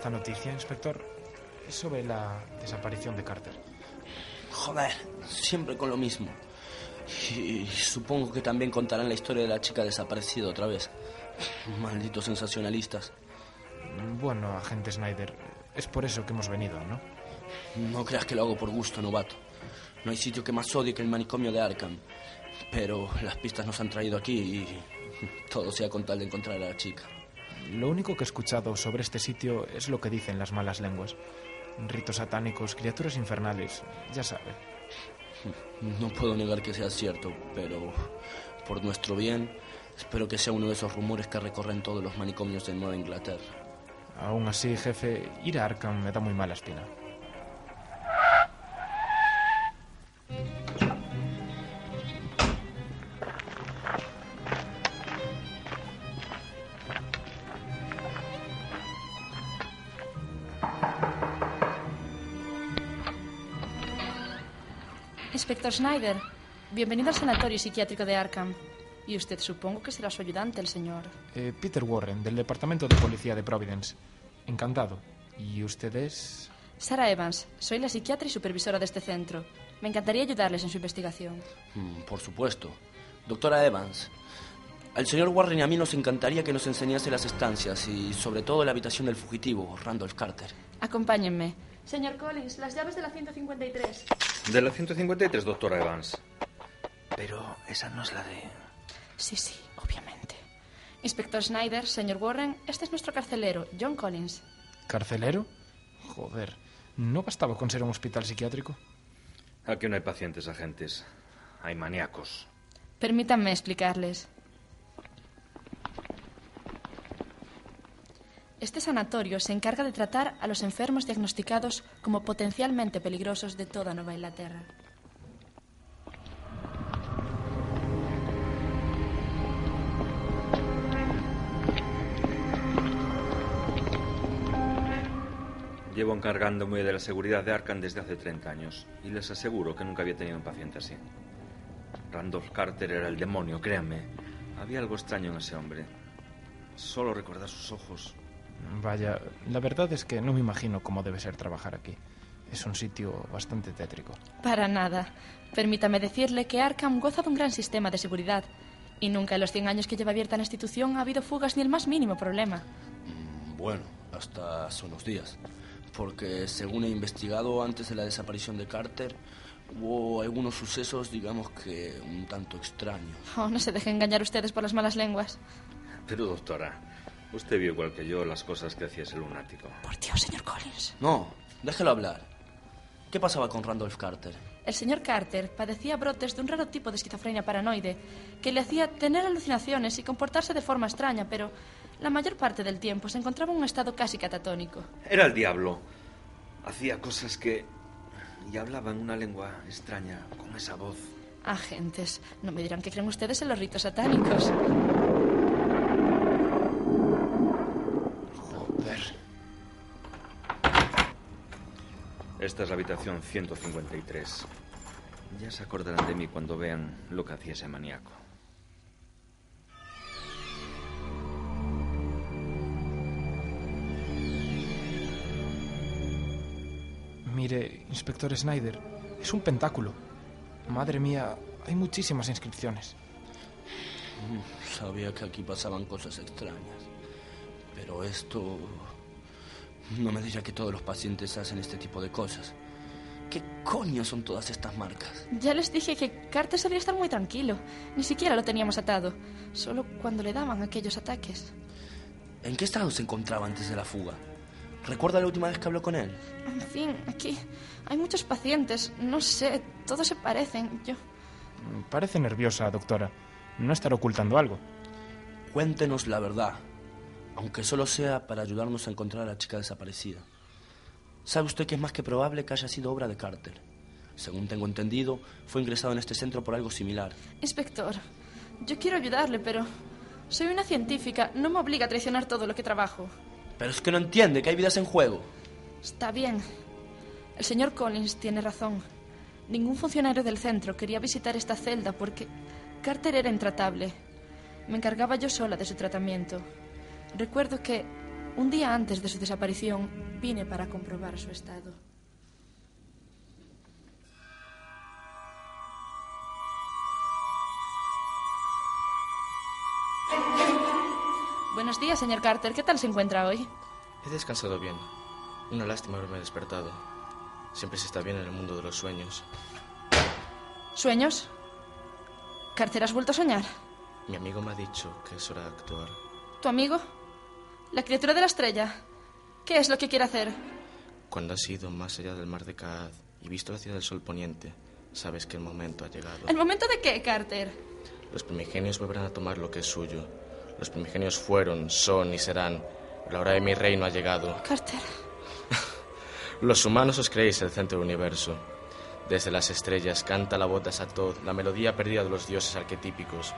esta noticia, inspector? Es sobre la desaparición de Carter. Joder, siempre con lo mismo. Y supongo que también contarán la historia de la chica desaparecida otra vez. Malditos sensacionalistas. Bueno, agente Snyder, es por eso que hemos venido, ¿no? No creas que lo hago por gusto, novato. No hay sitio que más odie que el manicomio de Arkham. Pero las pistas nos han traído aquí y todo sea con tal de encontrar a la chica. Lo único que he escuchado sobre este sitio es lo que dicen las malas lenguas. Ritos satánicos, criaturas infernales, ya sabe. No puedo negar que sea cierto, pero por nuestro bien, espero que sea uno de esos rumores que recorren todos los manicomios de Nueva Inglaterra. Aún así, jefe, ir a Arkham me da muy mala espina. Inspector Schneider, bienvenido al sanatorio psiquiátrico de Arkham. Y usted supongo que será su ayudante, el señor. Eh, Peter Warren, del Departamento de Policía de Providence. Encantado. ¿Y usted es...? Sarah Evans, soy la psiquiatra y supervisora de este centro. Me encantaría ayudarles en su investigación. Mm, por supuesto. Doctora Evans, al señor Warren y a mí nos encantaría que nos enseñase las estancias y sobre todo la habitación del fugitivo, Randolph Carter. Acompáñenme. Señor Collins, las llaves de la 153. De la 153, doctora Evans. Pero esa no es la de... Sí, sí, obviamente. Inspector Schneider, señor Warren, este es nuestro carcelero, John Collins. ¿Carcelero? Joder, ¿no bastaba con ser un hospital psiquiátrico? Aquí no hay pacientes, agentes. Hay maníacos. Permítanme explicarles. Este sanatorio se encarga de tratar a los enfermos diagnosticados como potencialmente peligrosos de toda Nueva Inglaterra. Llevo encargándome de la seguridad de Arkham desde hace 30 años y les aseguro que nunca había tenido un paciente así. Randolph Carter era el demonio, créanme. Había algo extraño en ese hombre. Solo recordar sus ojos. Vaya, la verdad es que no me imagino cómo debe ser trabajar aquí. Es un sitio bastante tétrico. Para nada. Permítame decirle que Arkham goza de un gran sistema de seguridad. Y nunca en los 100 años que lleva abierta la institución ha habido fugas ni el más mínimo problema. Mm, Bueno, hasta hace unos días. Porque según he investigado antes de la desaparición de Carter, hubo algunos sucesos, digamos que un tanto extraños. Oh, no se dejen engañar ustedes por las malas lenguas. Pero, doctora, usted vio igual que yo las cosas que hacía ese lunático. Por Dios, señor Collins. No, déjelo hablar. ¿Qué pasaba con Randolph Carter? El señor Carter padecía brotes de un raro tipo de esquizofrenia paranoide que le hacía tener alucinaciones y comportarse de forma extraña, pero la mayor parte del tiempo se encontraba en un estado casi catatónico. Era el diablo. Hacía cosas que... y hablaba en una lengua extraña, con esa voz. Agentes, no me dirán que creen ustedes en los ritos satánicos. Esta es la habitación 153. Ya se acordarán de mí cuando vean lo que hacía ese maníaco. Mire, inspector Snyder, es un pentáculo. Madre mía, hay muchísimas inscripciones. Sabía que aquí pasaban cosas extrañas. Pero esto... No me diga que todos los pacientes hacen este tipo de cosas. ¿Qué coño son todas estas marcas? Ya les dije que Carter sabía estar muy tranquilo. Ni siquiera lo teníamos atado. Solo cuando le daban aquellos ataques. ¿En qué estado se encontraba antes de la fuga? ¿Recuerda la última vez que habló con él? En fin, aquí hay muchos pacientes. No sé, todos se parecen. Yo... Parece nerviosa, doctora. ¿No estará ocultando algo? Cuéntenos la verdad, aunque solo sea para ayudarnos a encontrar a la chica desaparecida. ¿Sabe usted que es más que probable que haya sido obra de Carter? Según tengo entendido, fue ingresado en este centro por algo similar. Inspector, yo quiero ayudarle, pero soy una científica. No me obliga a traicionar todo lo que trabajo. Pero es que no entiende que hay vidas en juego. Está bien. El señor Collins tiene razón. Ningún funcionario del centro quería visitar esta celda porque Carter era intratable. Me encargaba yo sola de su tratamiento. Recuerdo que Un día antes de su desaparición, vine para comprobar su estado. Buenos días, señor Carter. ¿Qué tal se encuentra hoy? He descansado bien. Una lástima haberme despertado. Siempre se está bien en el mundo de los sueños. ¿Sueños? Carter, ¿has vuelto a soñar? Mi amigo me ha dicho que es hora de actuar. ¿Tu amigo? ¿La criatura de la estrella? ¿Qué es lo que quiere hacer? Cuando has ido más allá del mar de Caad y visto la ciudad del sol poniente, sabes que el momento ha llegado. ¿El momento de qué, Carter? Los primigenios volverán a tomar lo que es suyo. Los primigenios fueron, son y serán. La hora de mi reino ha llegado. Carter. Los humanos os creéis el centro del universo. Desde las estrellas canta la voz de Asatoth, la melodía perdida de los dioses arquetípicos.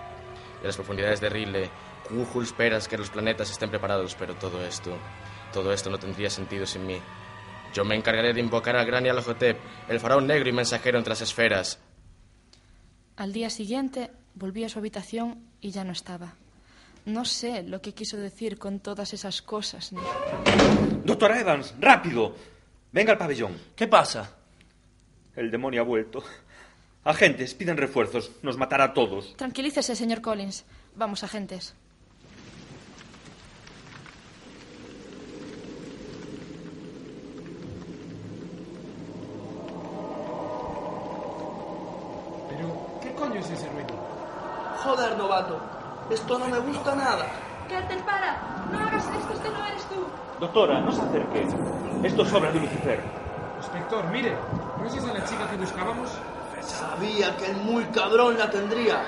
En las profundidades de Rile, Kujul esperas que los planetas estén preparados, pero todo esto, todo esto no tendría sentido sin mí. Yo me encargaré de invocar al gran Yalojotep, el faraón negro y mensajero entre las esferas. Al día siguiente volví a su habitación y ya no estaba. No sé lo que quiso decir con todas esas cosas. Ni... Doctor Evans, rápido. Venga al pabellón. ¿Qué pasa? El demonio ha vuelto. Agentes, piden refuerzos. Nos matará a todos. Tranquilícese, señor Collins. Vamos, agentes. Pero, ¿qué coño es ese ruido? Joder, novato. Esto no me gusta nada. Carter, para. No hagas esto, este no eres tú. Doctora, no se acerque. Esto es obra de Lucifer. Inspector, mire, ¿no es esa la chica que buscábamos? Sabía que el muy cabrón la tendría.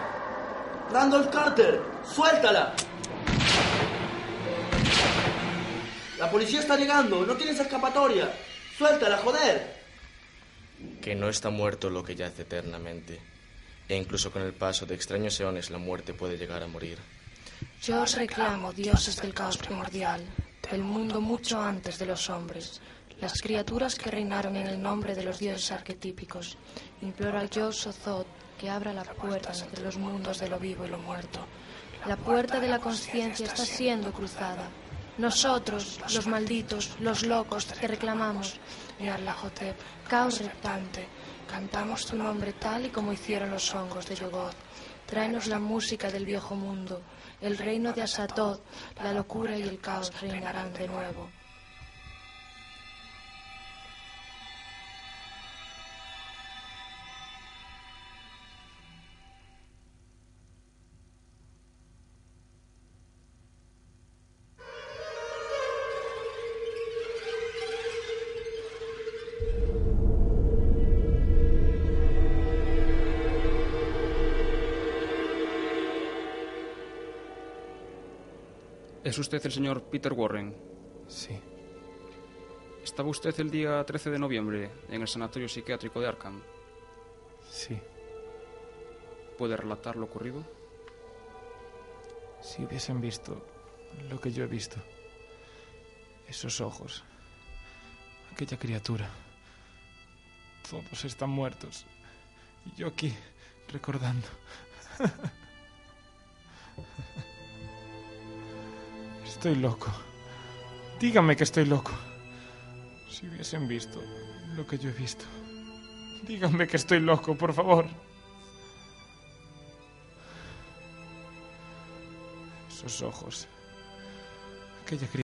Randolph Carter, suéltala. La policía está llegando, no tienes escapatoria. Suéltala, joder. Que no está muerto lo que yace eternamente. E incluso con el paso de extraños eones la muerte puede llegar a morir. Yo os reclamo, dioses del caos primordial, del mundo mucho antes de los hombres, las criaturas que reinaron en el nombre de los dioses arquetípicos. Imploro al yo Sozot que abra la puerta entre los mundos de lo vivo y lo muerto. La puerta de la conciencia está siendo cruzada. Nosotros, los malditos, los locos, te reclamamos, Nyarlathotep, caos reptante, cantamos tu nombre tal y como hicieron los hongos de Yogoth. Tráenos la música del viejo mundo, el reino de Asatoth, la locura y el caos reinarán de nuevo. ¿Es usted el señor Peter Warren? Sí. ¿Estaba usted el día 13 de noviembre en el sanatorio psiquiátrico de Arkham? Sí. ¿Puede relatar lo ocurrido? Si hubiesen visto lo que yo he visto. Esos ojos. Aquella criatura. Todos están muertos. Y yo aquí, recordando. Estoy loco. Díganme que estoy loco. Si hubiesen visto lo que yo he visto. Díganme que estoy loco, por favor. Esos ojos. Aquella.